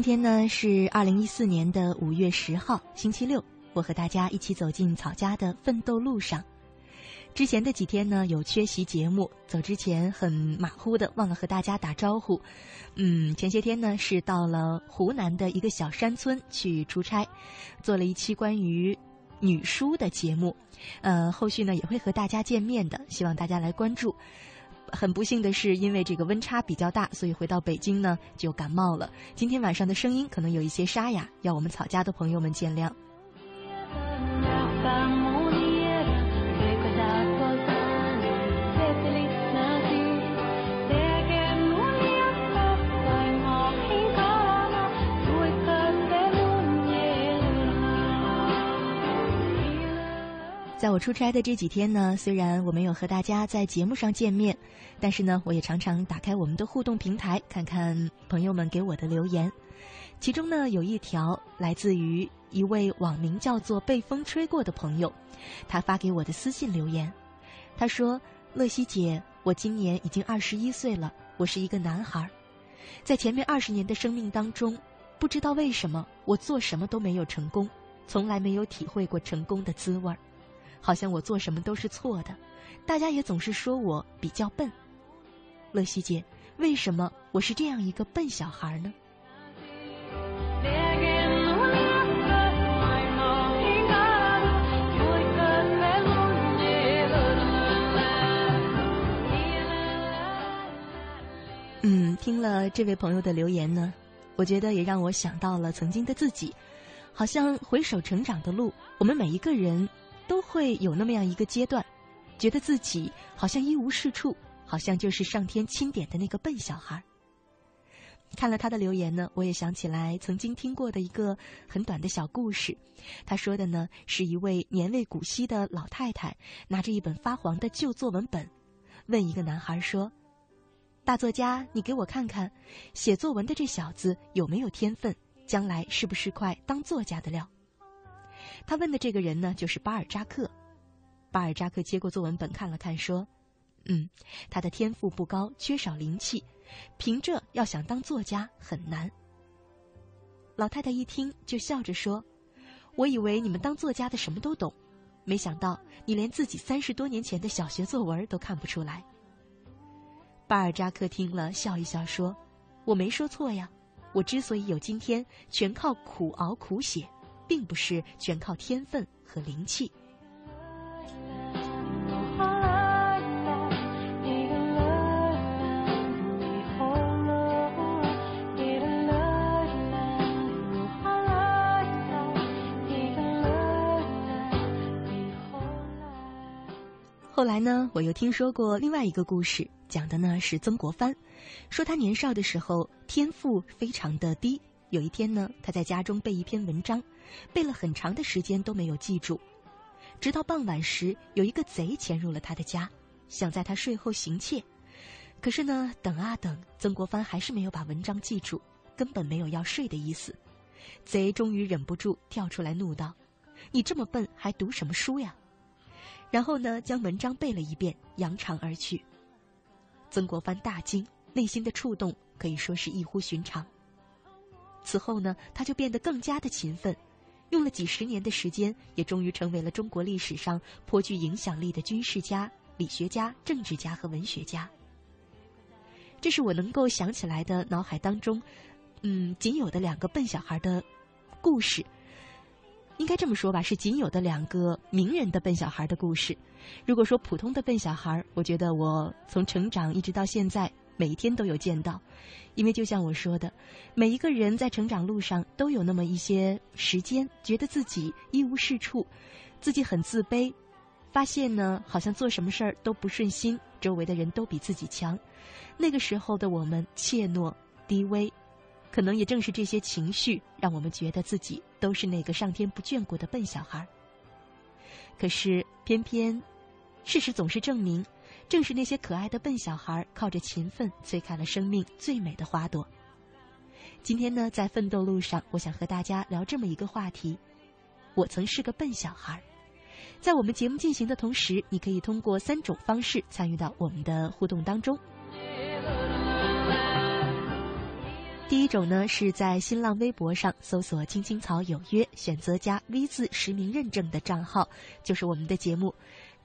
今天呢是二零一四年的五月十号，星期六。我和大家一起走进草家的奋斗路上。之前的几天呢有缺席节目，走之前很马虎的忘了和大家打招呼。嗯，前些天呢是到了湖南的一个小山村去出差，做了一期关于女书的节目。呃，后续呢也会和大家见面的，希望大家来关注。很不幸的是，因为这个温差比较大，所以回到北京呢就感冒了。今天晚上的声音可能有一些沙哑，要我们草家的朋友们见谅。在我出差的这几天呢，虽然我没有和大家在节目上见面，但是呢，我也常常打开我们的互动平台，看看朋友们给我的留言。其中呢，有一条来自于一位网名叫做“被风吹过”的朋友，他发给我的私信留言。他说：“乐西姐，我今年已经二十一岁了，我是一个男孩，在前面二十年的生命当中，不知道为什么我做什么都没有成功，从来没有体会过成功的滋味儿。”好像我做什么都是错的，大家也总是说我比较笨。乐西姐，为什么我是这样一个笨小孩呢？嗯，听了这位朋友的留言呢，我觉得也让我想到了曾经的自己。好像回首成长的路，我们每一个人。都会有那么样一个阶段，觉得自己好像一无是处，好像就是上天钦点的那个笨小孩。看了他的留言呢，我也想起来曾经听过的一个很短的小故事。他说的呢，是一位年未古稀的老太太拿着一本发黄的旧作文本，问一个男孩说：“大作家，你给我看看，写作文的这小子有没有天分？将来是不是块当作家的料？”他问的这个人呢，就是巴尔扎克。巴尔扎克接过作文本看了看，说：“嗯，他的天赋不高，缺少灵气，凭这要想当作家很难。”老太太一听就笑着说：“我以为你们当作家的什么都懂，没想到你连自己三十多年前的小学作文都看不出来。”巴尔扎克听了笑一笑说：“我没说错呀，我之所以有今天，全靠苦熬苦写。”并不是全靠天分和灵气。后来呢，我又听说过另外一个故事，讲的呢是曾国藩，说他年少的时候天赋非常的低。有一天呢，他在家中背一篇文章。背了很长的时间都没有记住。直到傍晚时，有一个贼潜入了他的家，想在他睡后行窃。可是呢，等啊等，曾国藩还是没有把文章记住，根本没有要睡的意思。贼终于忍不住跳出来怒道：“你这么笨，还读什么书呀？”然后呢，将文章背了一遍，扬长而去。曾国藩大惊，内心的触动可以说是异乎寻常。此后呢，他就变得更加的勤奋，用了几十年的时间，也终于成为了中国历史上颇具影响力的军事家、理学家、政治家和文学家。这是我能够想起来的脑海当中，嗯，仅有的两个笨小孩的故事。应该这么说吧，是仅有的两个名人的笨小孩的故事。如果说普通的笨小孩，我觉得我从成长一直到现在，每一天都有见到。因为就像我说的，每一个人在成长路上都有那么一些时间，觉得自己一无是处，自己很自卑，发现呢，好像做什么事儿都不顺心，周围的人都比自己强。那个时候的我们怯懦低微，可能也正是这些情绪，让我们觉得自己都是那个上天不眷顾的笨小孩。可是偏偏，事实总是证明，正是那些可爱的笨小孩，靠着勤奋催开了生命最美的花朵。今天呢，在奋斗路上，我想和大家聊这么一个话题：我曾是个笨小孩。在我们节目进行的同时，你可以通过三种方式参与到我们的互动当中。第一种呢，是在新浪微博上搜索“青青草有约”，选择加 V 字实名认证的账号，就是我们的节目。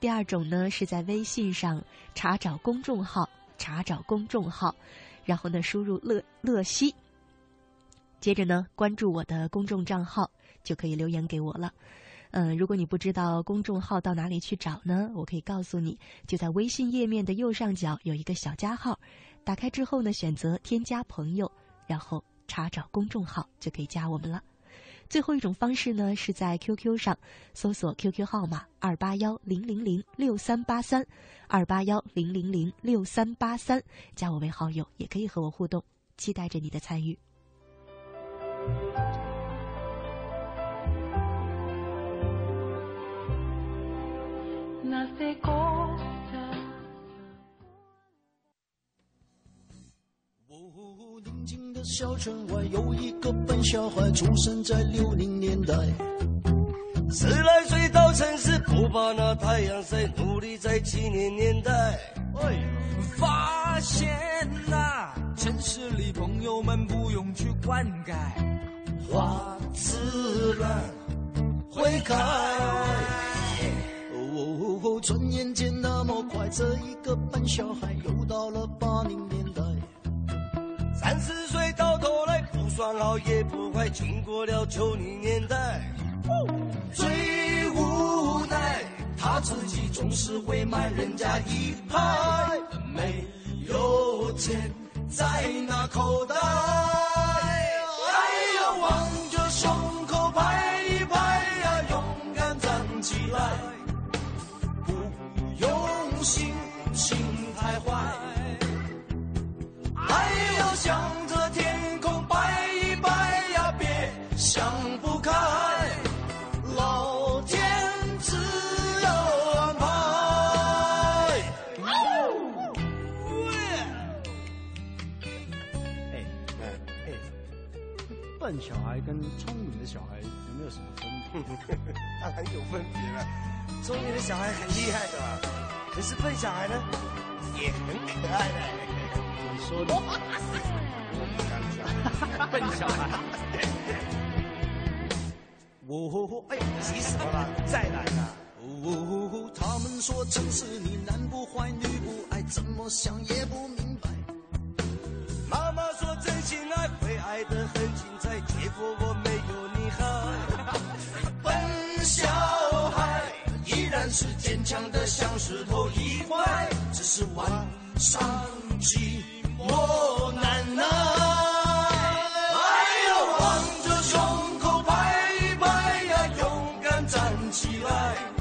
第二种呢，是在微信上查找公众号，查找公众号，然后呢输入“乐乐西”，接着呢关注我的公众账号，就可以留言给我了。嗯，如果你不知道公众号到哪里去找呢，我可以告诉你，就在微信页面的右上角有一个小加号，打开之后呢，选择添加朋友。然后查找公众号就可以加我们了。最后一种方式呢，是在 QQ 上搜索 QQ 号码二八幺零零零六三八三，二八幺零零零六三八三，加我为好友，也可以和我互动。期待着你的参与。小城外有一个笨小孩，出生在六零年代。十来岁到城市，不怕那太阳晒，努力在七零年代。哎发现呐，城市里朋友们不用去灌溉，花自然会开。哦，转眼间那么快，这一个笨小孩又到了八零年代。三十岁到头来不算好也不坏，经过了九零年代，最无奈他自己总是会慢人家一拍，没有钱在那口袋，哎呀，望着胸口拍一拍呀，勇敢站起来，不用心向着天空拜一拜呀，别想不开，老天自有安排。哎哎哎，笨小孩跟聪明的小孩有没有什么分别？当然有分别了，聪明的小孩很厉害的，可是笨小孩呢，也很可爱的。的，我不敢讲，笨小孩。哦，哎，急死我了，再来啊！哦，他们说城市里男不坏女不爱，怎么想也不明白。妈妈说真心爱会爱得很精彩，结果我没有你好。笨小孩依然是坚强的像石头一块，只是晚上寂我难耐。哎哟往着胸口拍一拍呀勇敢站起来。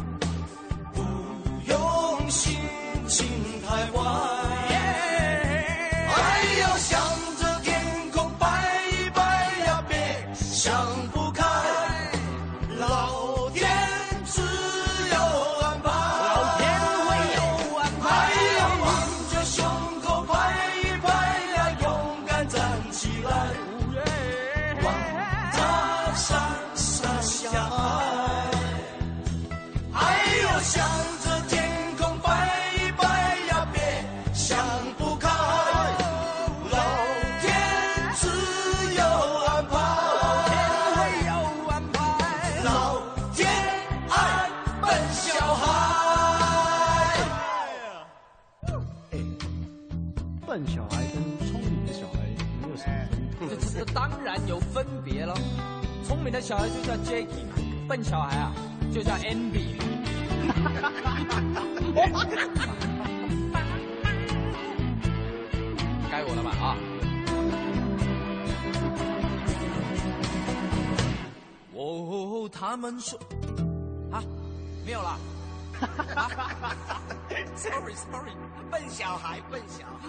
的小孩就叫 Jacky 嘛，笨小孩啊就叫 Andy。该我了吧啊！哦，他们说啊，没有了。Sorry Sorry，笨小孩，笨小孩。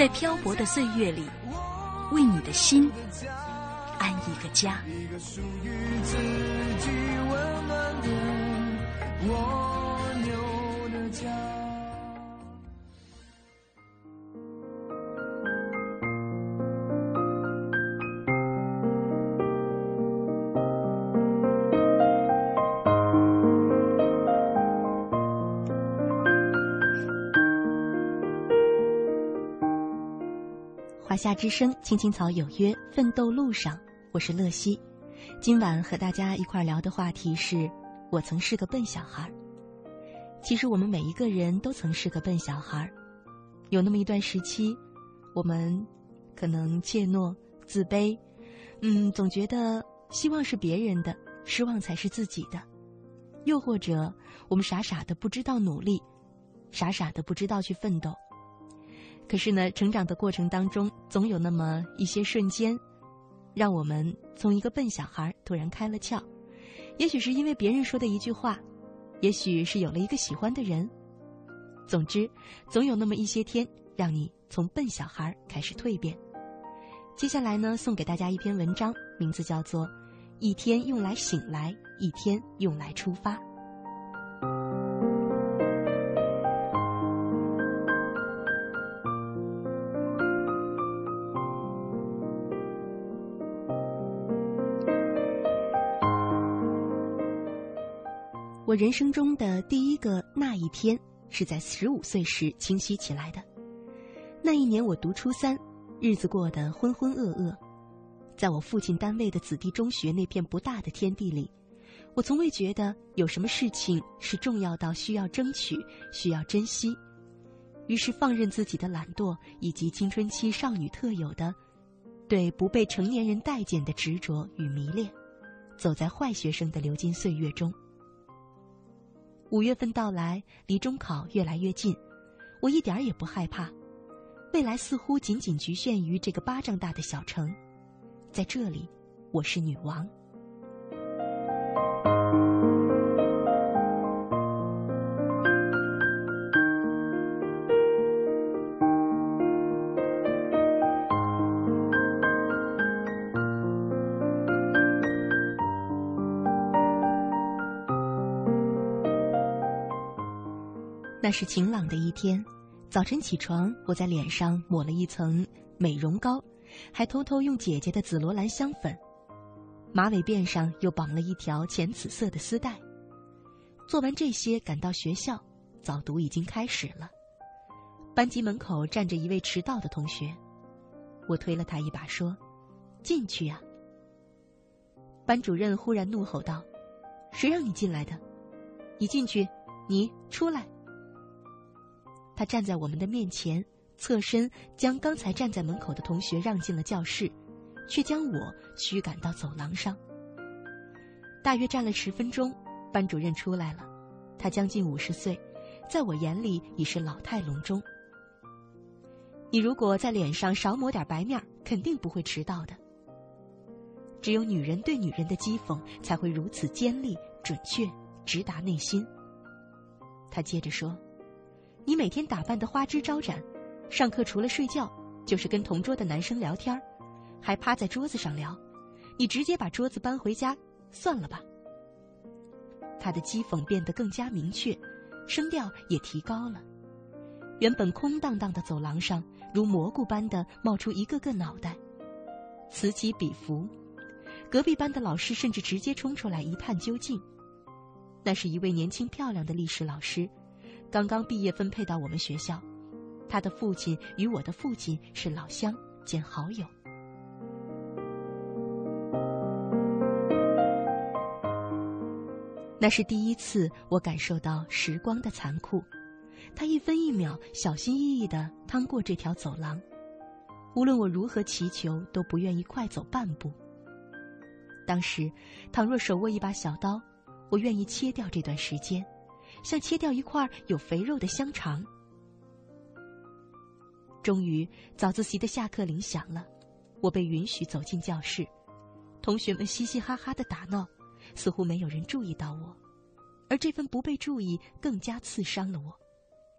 在漂泊的岁月里，为你的心安一个家。一个属于自己温暖的蜗牛的家。夏之声，青青草有约，奋斗路上，我是乐西。今晚和大家一块聊的话题是：我曾是个笨小孩。其实我们每一个人都曾是个笨小孩，有那么一段时期，我们可能怯懦、自卑，嗯，总觉得希望是别人的，失望才是自己的。又或者，我们傻傻的不知道努力，傻傻的不知道去奋斗。可是呢，成长的过程当中，总有那么一些瞬间，让我们从一个笨小孩突然开了窍。也许是因为别人说的一句话，也许是有了一个喜欢的人。总之，总有那么一些天，让你从笨小孩开始蜕变。接下来呢，送给大家一篇文章，名字叫做《一天用来醒来，一天用来出发》。我人生中的第一个那一天，是在十五岁时清晰起来的。那一年我读初三，日子过得浑浑噩噩。在我父亲单位的子弟中学那片不大的天地里，我从未觉得有什么事情是重要到需要争取、需要珍惜。于是放任自己的懒惰，以及青春期少女特有的对不被成年人待见的执着与迷恋，走在坏学生的流金岁月中。五月份到来，离中考越来越近，我一点儿也不害怕。未来似乎仅仅局限于这个巴掌大的小城，在这里，我是女王。那是晴朗的一天，早晨起床，我在脸上抹了一层美容膏，还偷偷用姐姐的紫罗兰香粉，马尾辫上又绑了一条浅紫色的丝带。做完这些，赶到学校，早读已经开始了。班级门口站着一位迟到的同学，我推了他一把，说：“进去呀。”班主任忽然怒吼道：“谁让你进来的？你进去，你出来。”他站在我们的面前，侧身将刚才站在门口的同学让进了教室，却将我驱赶到走廊上。大约站了十分钟，班主任出来了，他将近五十岁，在我眼里已是老态龙钟。你如果在脸上少抹点白面肯定不会迟到的。只有女人对女人的讥讽才会如此尖利、准确、直达内心。他接着说：“你每天打扮的花枝招展，上课除了睡觉，就是跟同桌的男生聊天，还趴在桌子上聊。你直接把桌子搬回家算了吧。”他的讥讽变得更加明确，声调也提高了。原本空荡荡的走廊上。如蘑菇般的冒出一个个脑袋，此起彼伏。隔壁班的老师甚至直接冲出来一探究竟。那是一位年轻漂亮的历史老师，刚刚毕业分配到我们学校。他的父亲与我的父亲是老乡兼好友。那是第一次我感受到时光的残酷。他一分一秒小心翼翼地趟过这条走廊，无论我如何祈求，都不愿意快走半步。当时，倘若手握一把小刀，我愿意切掉这段时间，像切掉一块有肥肉的香肠。终于，早自习的下课铃响了，我被允许走进教室，同学们嘻嘻哈哈的打闹，似乎没有人注意到我，而这份不被注意更加刺伤了我。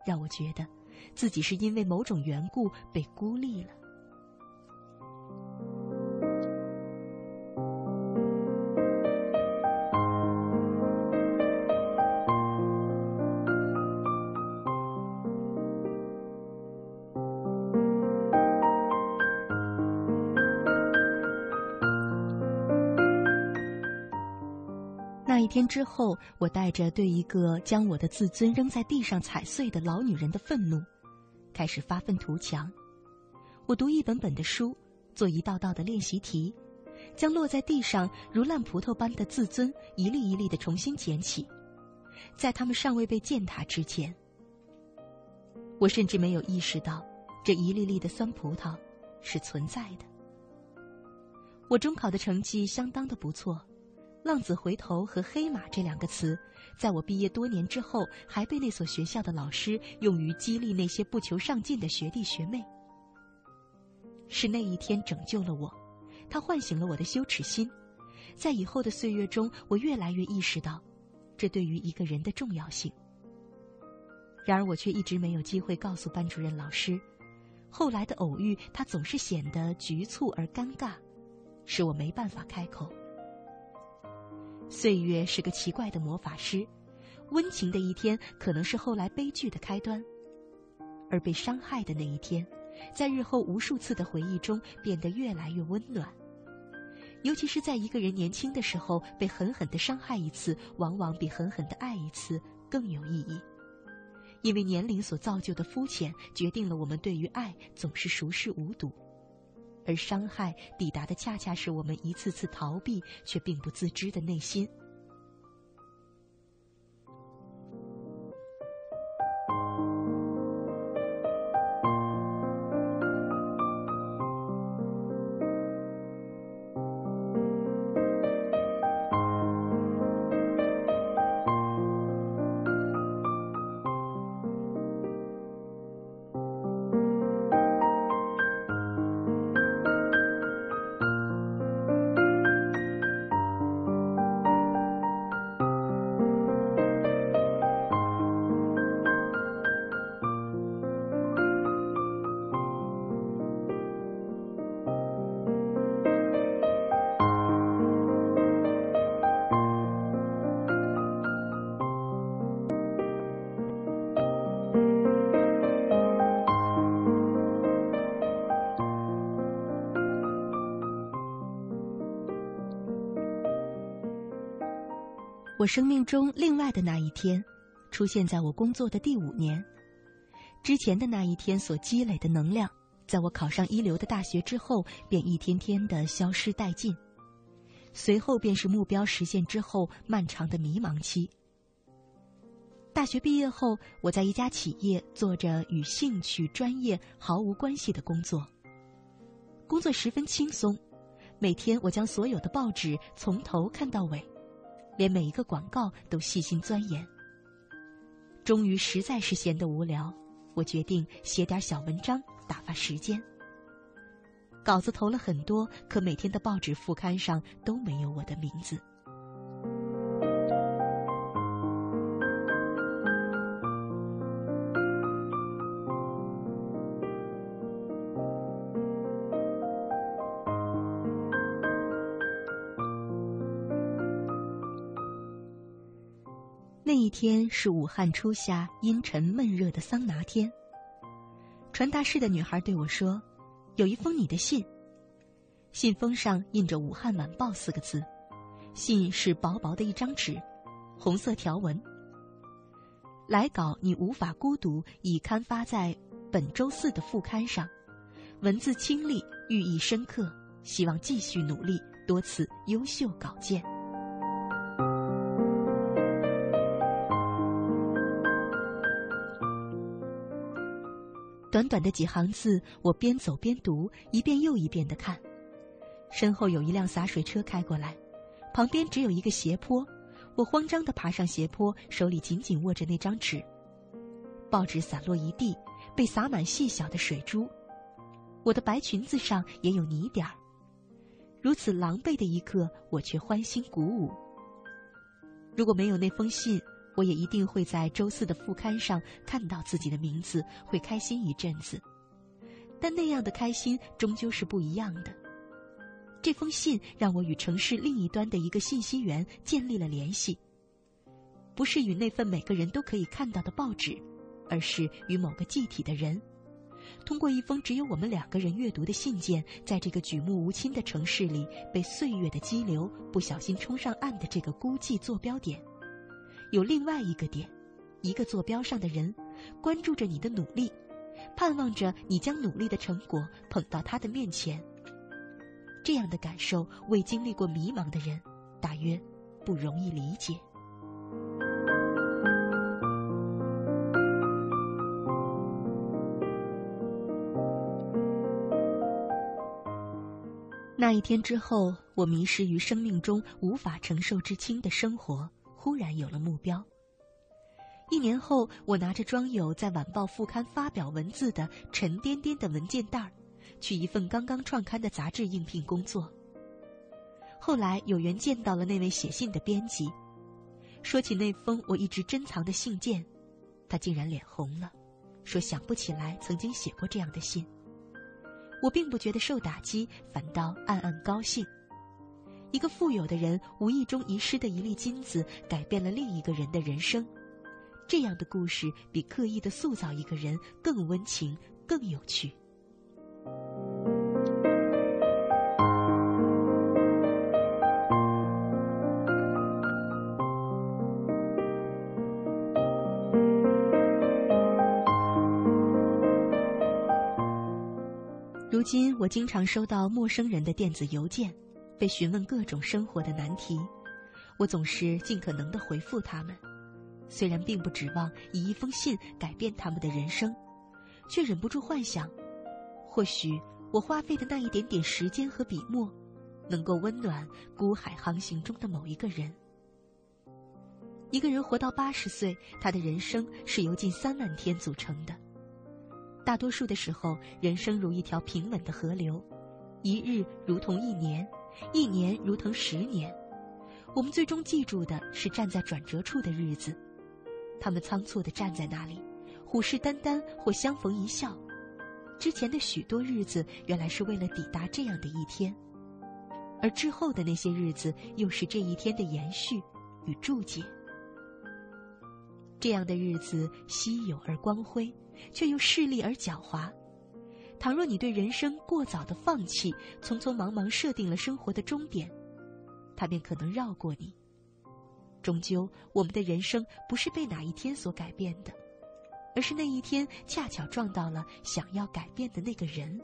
让我觉得，自己是因为某种缘故被孤立了。之后，我带着对一个将我的自尊扔在地上踩碎的老女人的愤怒，开始发愤图强。我读一本本的书，做一道道的练习题，将落在地上如烂葡萄般的自尊一粒一粒的重新捡起，在他们尚未被践踏之前。我甚至没有意识到，这一粒粒的酸葡萄是存在的。我中考的成绩相当的不错。浪子回头和黑马这两个词，在我毕业多年之后，还被那所学校的老师用于激励那些不求上进的学弟学妹。是那一天拯救了我，它唤醒了我的羞耻心。在以后的岁月中，我越来越意识到，这对于一个人的重要性。然而，我却一直没有机会告诉班主任老师。后来的偶遇，他总是显得局促而尴尬，使我没办法开口。岁月是个奇怪的魔法师，温情的一天可能是后来悲剧的开端，而被伤害的那一天，在日后无数次的回忆中变得越来越温暖。尤其是在一个人年轻的时候，被狠狠的伤害一次，往往比狠狠的爱一次更有意义，因为年龄所造就的肤浅，决定了我们对于爱总是熟视无睹。而伤害抵达的，恰恰是我们一次次逃避却并不自知的内心。我生命中另外的那一天，出现在我工作的第五年。之前的那一天所积累的能量，在我考上一流的大学之后，便一天天的消失殆尽。随后便是目标实现之后漫长的迷茫期。大学毕业后，我在一家企业做着与兴趣、专业毫无关系的工作。工作十分轻松，每天我将所有的报纸从头看到尾，连每一个广告都细心钻研。终于实在是闲得无聊，我决定写点小文章打发时间。稿子投了很多，可每天的报纸副刊上都没有我的名字。天是武汉初夏阴沉闷热的桑拿天。传达室的女孩对我说：“有一封你的信。”信封上印着《武汉晚报》四个字，信是薄薄的一张纸，红色条纹。来稿你无法孤独，已刊发在本周四的副刊上，文字清丽，寓意深刻，希望继续努力，多次优秀稿件。短短的几行字，我边走边读，一遍又一遍的看。身后有一辆洒水车开过来，旁边只有一个斜坡，我慌张的爬上斜坡，手里紧紧握着那张纸。报纸散落一地，被洒满细小的水珠，我的白裙子上也有泥点儿。如此狼狈的一刻，我却欢欣鼓舞。如果没有那封信，我也一定会在周四的副刊上看到自己的名字，会开心一阵子。但那样的开心终究是不一样的。这封信让我与城市另一端的一个信息源建立了联系，不是与那份每个人都可以看到的报纸，而是与某个具体的人。通过一封只有我们两个人阅读的信件，在这个举目无亲的城市里，被岁月的激流不小心冲上岸的这个孤寂坐标点。有另外一个点，一个坐标上的人，关注着你的努力，盼望着你将努力的成果捧到他的面前。这样的感受，未经历过迷茫的人，大约不容易理解。那一天之后，我迷失于生命中无法承受之轻的生活。忽然有了目标。一年后，我拿着装有在晚报副刊发表文字的沉甸甸的文件袋儿，去一份刚刚创刊的杂志应聘工作。后来有缘见到了那位写信的编辑，说起那封我一直珍藏的信件，他竟然脸红了，说想不起来曾经写过这样的信。我并不觉得受打击，反倒暗暗高兴。一个富有的人无意中遗失的一粒金子，改变了另一个人的人生。这样的故事比刻意的塑造一个人更温情、更有趣。如今，我经常收到陌生人的电子邮件。被询问各种生活的难题，我总是尽可能的回复他们，虽然并不指望以一封信改变他们的人生，却忍不住幻想，或许我花费的那一点点时间和笔墨，能够温暖孤海航行中的某一个人。一个人活到八十岁，他的人生是由近三万天组成的。大多数的时候，人生如一条平稳的河流，一日如同一年。一年如同十年，我们最终记住的是站在转折处的日子，他们仓促地站在那里，虎视眈眈或相逢一笑。之前的许多日子，原来是为了抵达这样的一天，而之后的那些日子，又是这一天的延续与注解。这样的日子稀有而光辉，却又势利而狡猾。倘若你对人生过早的放弃，匆匆忙忙设定了生活的终点，他便可能绕过你。终究，我们的人生不是被哪一天所改变的，而是那一天恰巧撞到了想要改变的那个人。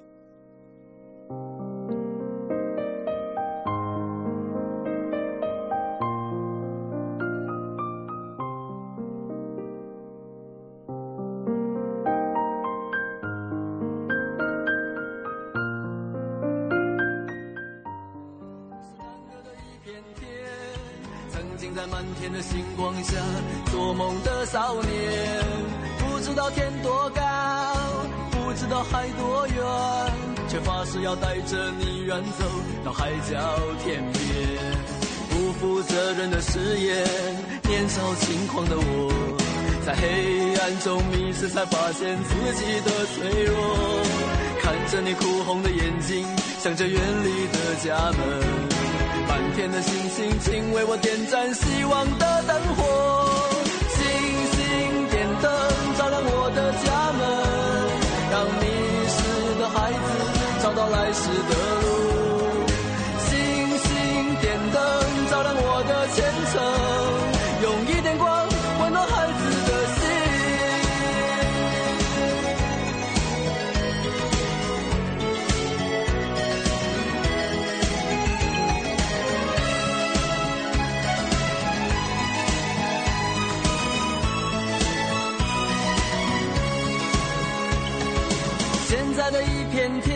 要带着你远走到海角天边。不负责任的誓言，年少轻狂的我，在黑暗中迷失，才发现自己的脆弱。看着你哭红的眼睛，想着远离的家门。满天的星星，请为我点燃希望的灯火。开始的路。星星点灯，照亮我的前程，用一点光温暖孩子的心。现在。的一片天，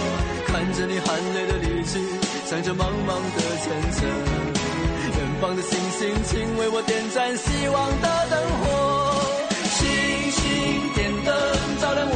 看着你含泪的离去。向着茫茫的前程，远方的星星，请为我点盏希望的灯火。星星点灯，照亮我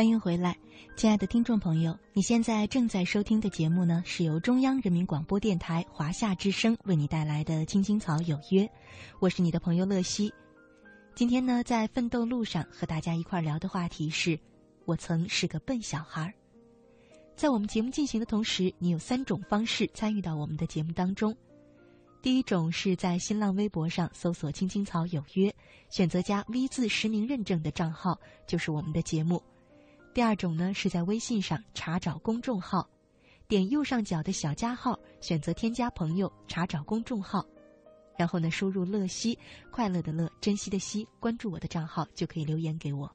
欢迎回来，亲爱的听众朋友，你现在正在收听的节目呢，是由中央人民广播电台华夏之声为你带来的《青青草有约》，我是你的朋友乐西。今天呢，在奋斗路上和大家一块聊的话题是：我曾是个笨小孩。在我们节目进行的同时，你有三种方式参与到我们的节目当中。第一种是在新浪微博上搜索“青青草有约”，选择加 V 字实名认证的账号，就是我们的节目。第二种呢，是在微信上查找公众号，点右上角的小加号，选择添加朋友，查找公众号，然后呢，输入“乐西”，快乐的乐，珍惜的惜，关注我的账号，就可以留言给我。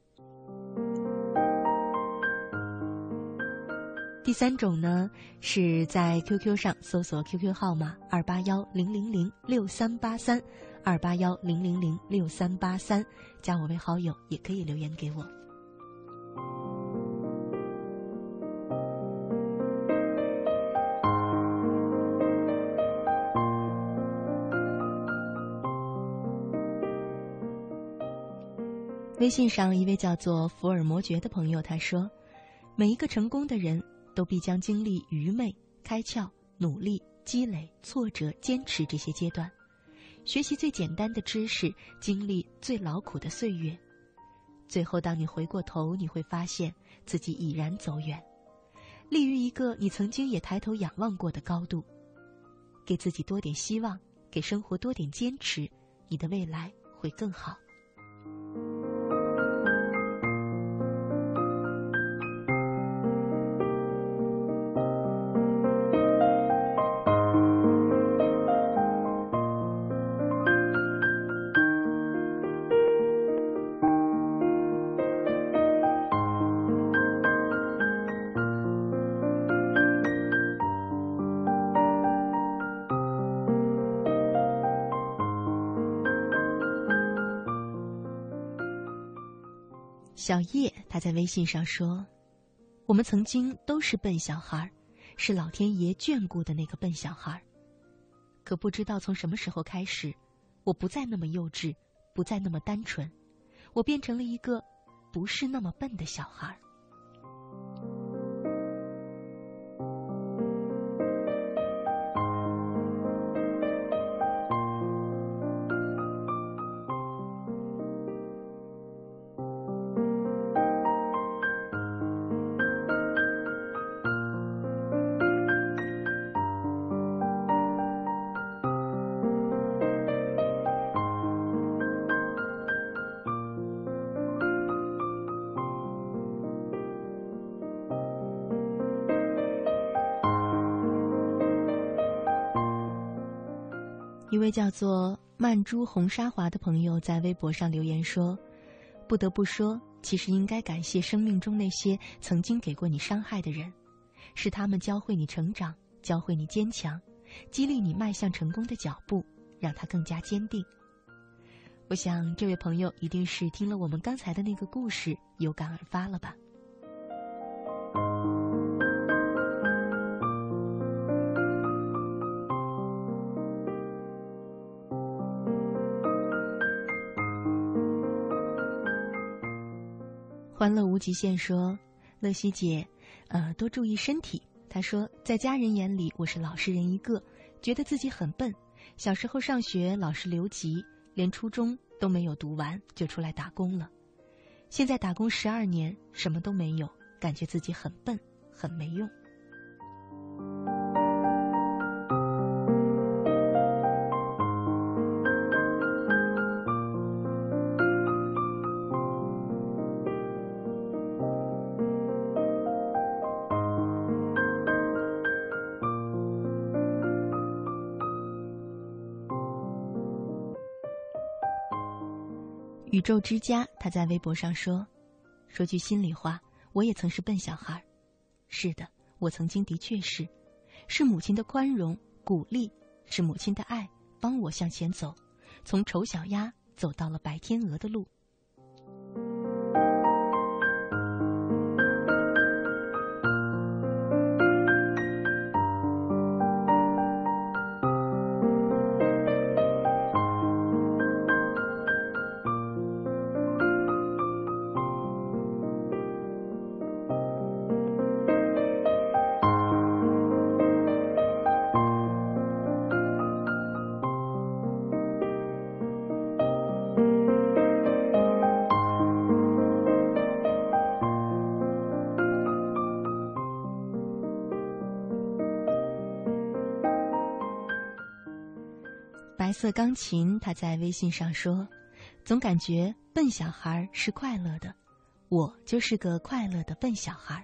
第三种呢，是在 QQ 上搜索 QQ 号码二八幺零零零六三八三，二八幺零零零六三八三，加我为好友，也可以留言给我。微信上一位叫做福尔摩爵的朋友他说：“每一个成功的人都必将经历愚昧、开窍、努力、积累、挫折、坚持这些阶段，学习最简单的知识，经历最劳苦的岁月。最后，当你回过头，你会发现自己已然走远，立于一个你曾经也抬头仰望过的高度。给自己多点希望，给生活多点坚持，你的未来会更好。”小叶他在微信上说：“我们曾经都是笨小孩，是老天爷眷顾的那个笨小孩。可不知道从什么时候开始，我不再那么幼稚，不再那么单纯，我变成了一个不是那么笨的小孩。”位叫做曼珠红沙华的朋友在微博上留言说：“不得不说，其实应该感谢生命中那些曾经给过你伤害的人，是他们教会你成长，教会你坚强，激励你迈向成功的脚步，让他更加坚定。”我想，这位朋友一定是听了我们刚才的那个故事，有感而发了吧。欢乐无极限说：“乐西姐，呃，多注意身体。”他说：“在家人眼里，我是老实人一个，觉得自己很笨。小时候上学老是留级，连初中都没有读完就出来打工了。现在打工十二年，什么都没有，感觉自己很笨，很没用。宙之家，他在微博上说：“说句心里话，我也曾是笨小孩。是的，我曾经的确是，是母亲的宽容、鼓励，是母亲的爱，帮我向前走，从丑小鸭走到了白天鹅的路。”色钢琴，他在微信上说：“总感觉笨小孩是快乐的，我就是个快乐的笨小孩。”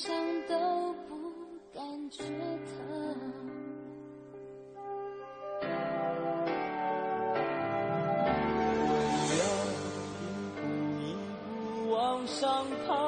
想都不感觉疼我一步一步往上爬。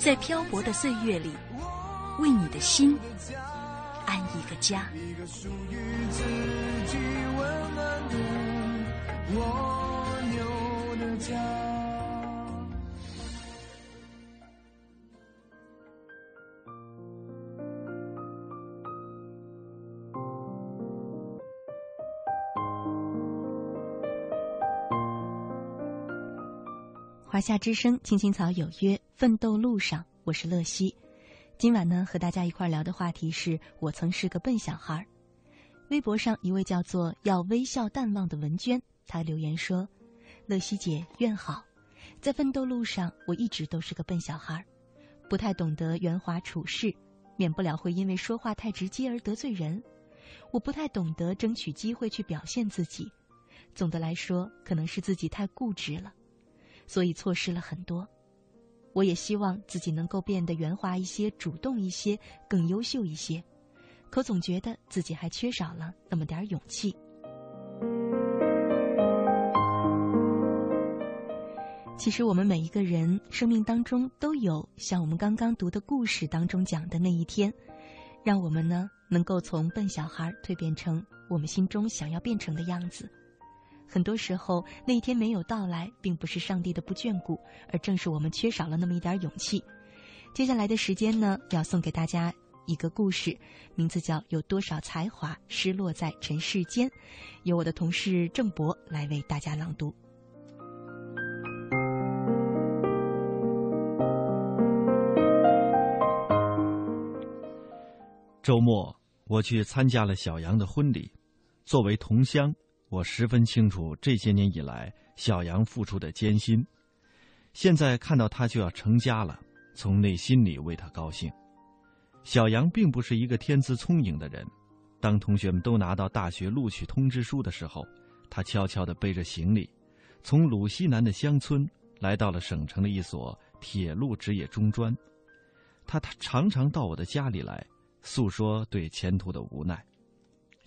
在漂泊的岁月里，为你的心安一个家。一个属于自己温暖的蜗牛的家。华夏之声，青青草有约，奋斗路上，我是乐西。今晚呢，和大家一块聊的话题是我曾是个笨小孩。微博上一位叫做“要微笑淡忘”的文娟，她留言说：“乐西姐，愿好。在奋斗路上，我一直都是个笨小孩，不太懂得圆滑处事，免不了会因为说话太直接而得罪人。我不太懂得争取机会去表现自己。总的来说，可能是自己太固执了。”所以错失了很多，我也希望自己能够变得圆滑一些、主动一些、更优秀一些，可总觉得自己还缺少了那么点勇气。其实我们每一个人生命当中都有像我们刚刚读的故事当中讲的那一天，让我们呢能够从笨小孩蜕变成我们心中想要变成的样子。很多时候，那一天没有到来，并不是上帝的不眷顾，而正是我们缺少了那么一点勇气。接下来的时间呢，要送给大家一个故事，名字叫《有多少才华失落在尘世间》，由我的同事郑博来为大家朗读。周末，我去参加了小杨的婚礼，作为同乡。我十分清楚这些年以来小杨付出的艰辛，现在看到他就要成家了，从内心里为他高兴。小杨并不是一个天资聪颖的人，当同学们都拿到大学录取通知书的时候，他悄悄地背着行李，从鲁西南的乡村来到了省城的一所铁路职业中专。他他常常到我的家里来，诉说对前途的无奈。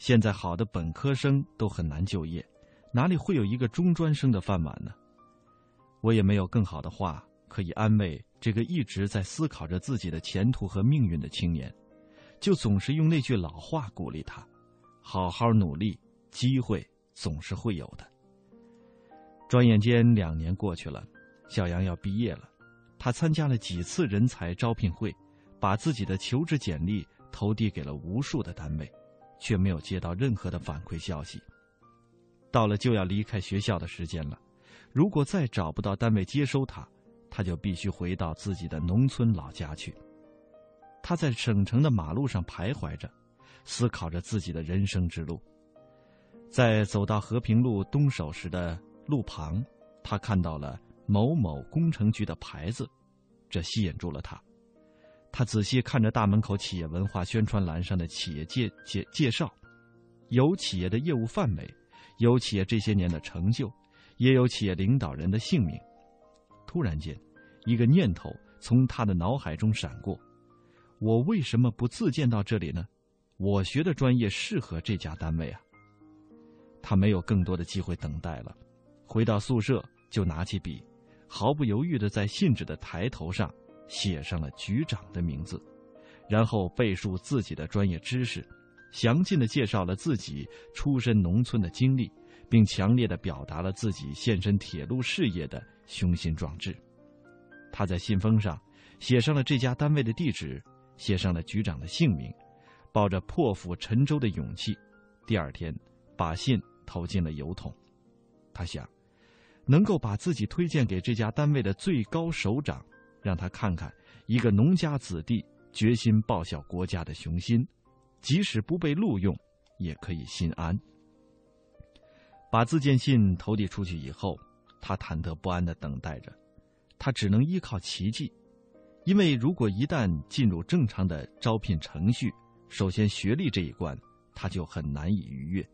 现在好的本科生都很难就业，哪里会有一个中专生的饭碗呢？我也没有更好的话可以安慰这个一直在思考着自己的前途和命运的青年，就总是用那句老话鼓励他：好好努力，机会总是会有的。转眼间两年过去了，小杨要毕业了，他参加了几次人才招聘会，把自己的求职简历投递给了无数的单位。却没有接到任何的反馈消息。到了就要离开学校的时间了，如果再找不到单位接收他，他就必须回到自己的农村老家去。他在省城的马路上徘徊着，思考着自己的人生之路。在走到和平路东首时的路旁，他看到了某某工程局的牌子，这吸引住了他。他仔细看着大门口企业文化宣传栏上的企业介介介绍，有企业的业务范围，有企业这些年的成就，也有企业领导人的姓名。突然间，一个念头从他的脑海中闪过：我为什么不自荐到这里呢？我学的专业适合这家单位啊！他没有更多的机会等待了，回到宿舍就拿起笔，毫不犹豫的在信纸的抬头上。写上了局长的名字，然后背述自己的专业知识，详尽的介绍了自己出身农村的经历，并强烈的表达了自己献身铁路事业的雄心壮志。他在信封上写上了这家单位的地址，写上了局长的姓名，抱着破釜沉舟的勇气，第二天把信投进了邮筒。他想，能够把自己推荐给这家单位的最高首长，让他看看一个农家子弟决心报效国家的雄心，即使不被录用，也可以心安。把自荐信投递出去以后，他忐忑不安的等待着，他只能依靠奇迹。因为如果一旦进入正常的招聘程序，首先学历这一关他就很难以逾越。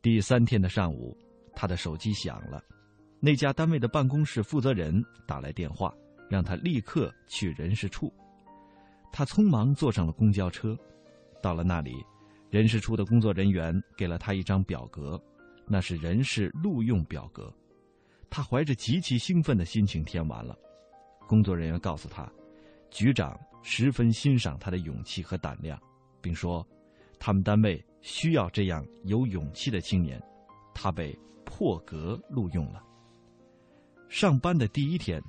第三天的上午，他的手机响了，那家单位的办公室负责人打来电话，让他立刻去人事处。他匆忙坐上了公交车，到了那里，人事处的工作人员给了他一张表格，那是人事录用表格。他怀着极其兴奋的心情填完了。工作人员告诉他，局长十分欣赏他的勇气和胆量，并说，他们单位需要这样有勇气的青年。他被破格录用了。上班的第一天，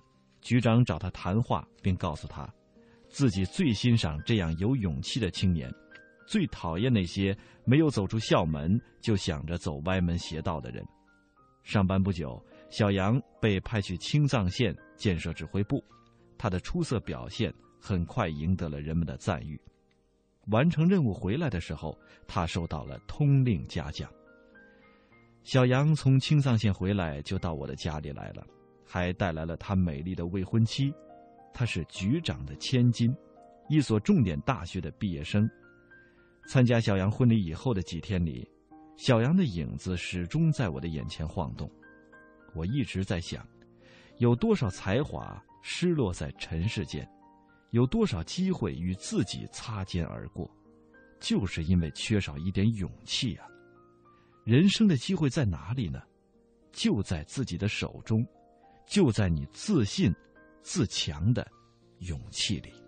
局长找他谈话，并告诉他，自己最欣赏这样有勇气的青年，最讨厌那些没有走出校门就想着走歪门邪道的人。上班不久。小杨被派去青藏线建设指挥部，他的出色表现很快赢得了人们的赞誉。完成任务回来的时候，他受到了通令嘉奖。小杨从青藏线回来就到我的家里来了，还带来了他美丽的未婚妻。她是局长的千金，一所重点大学的毕业生。参加小杨婚礼以后的几天里，小杨的影子始终在我的眼前晃动。我一直在想，有多少才华失落在尘世间，有多少机会与自己擦肩而过，就是因为缺少一点勇气啊！人生的机会在哪里呢？就在自己的手中，就在你自信、自强的勇气里。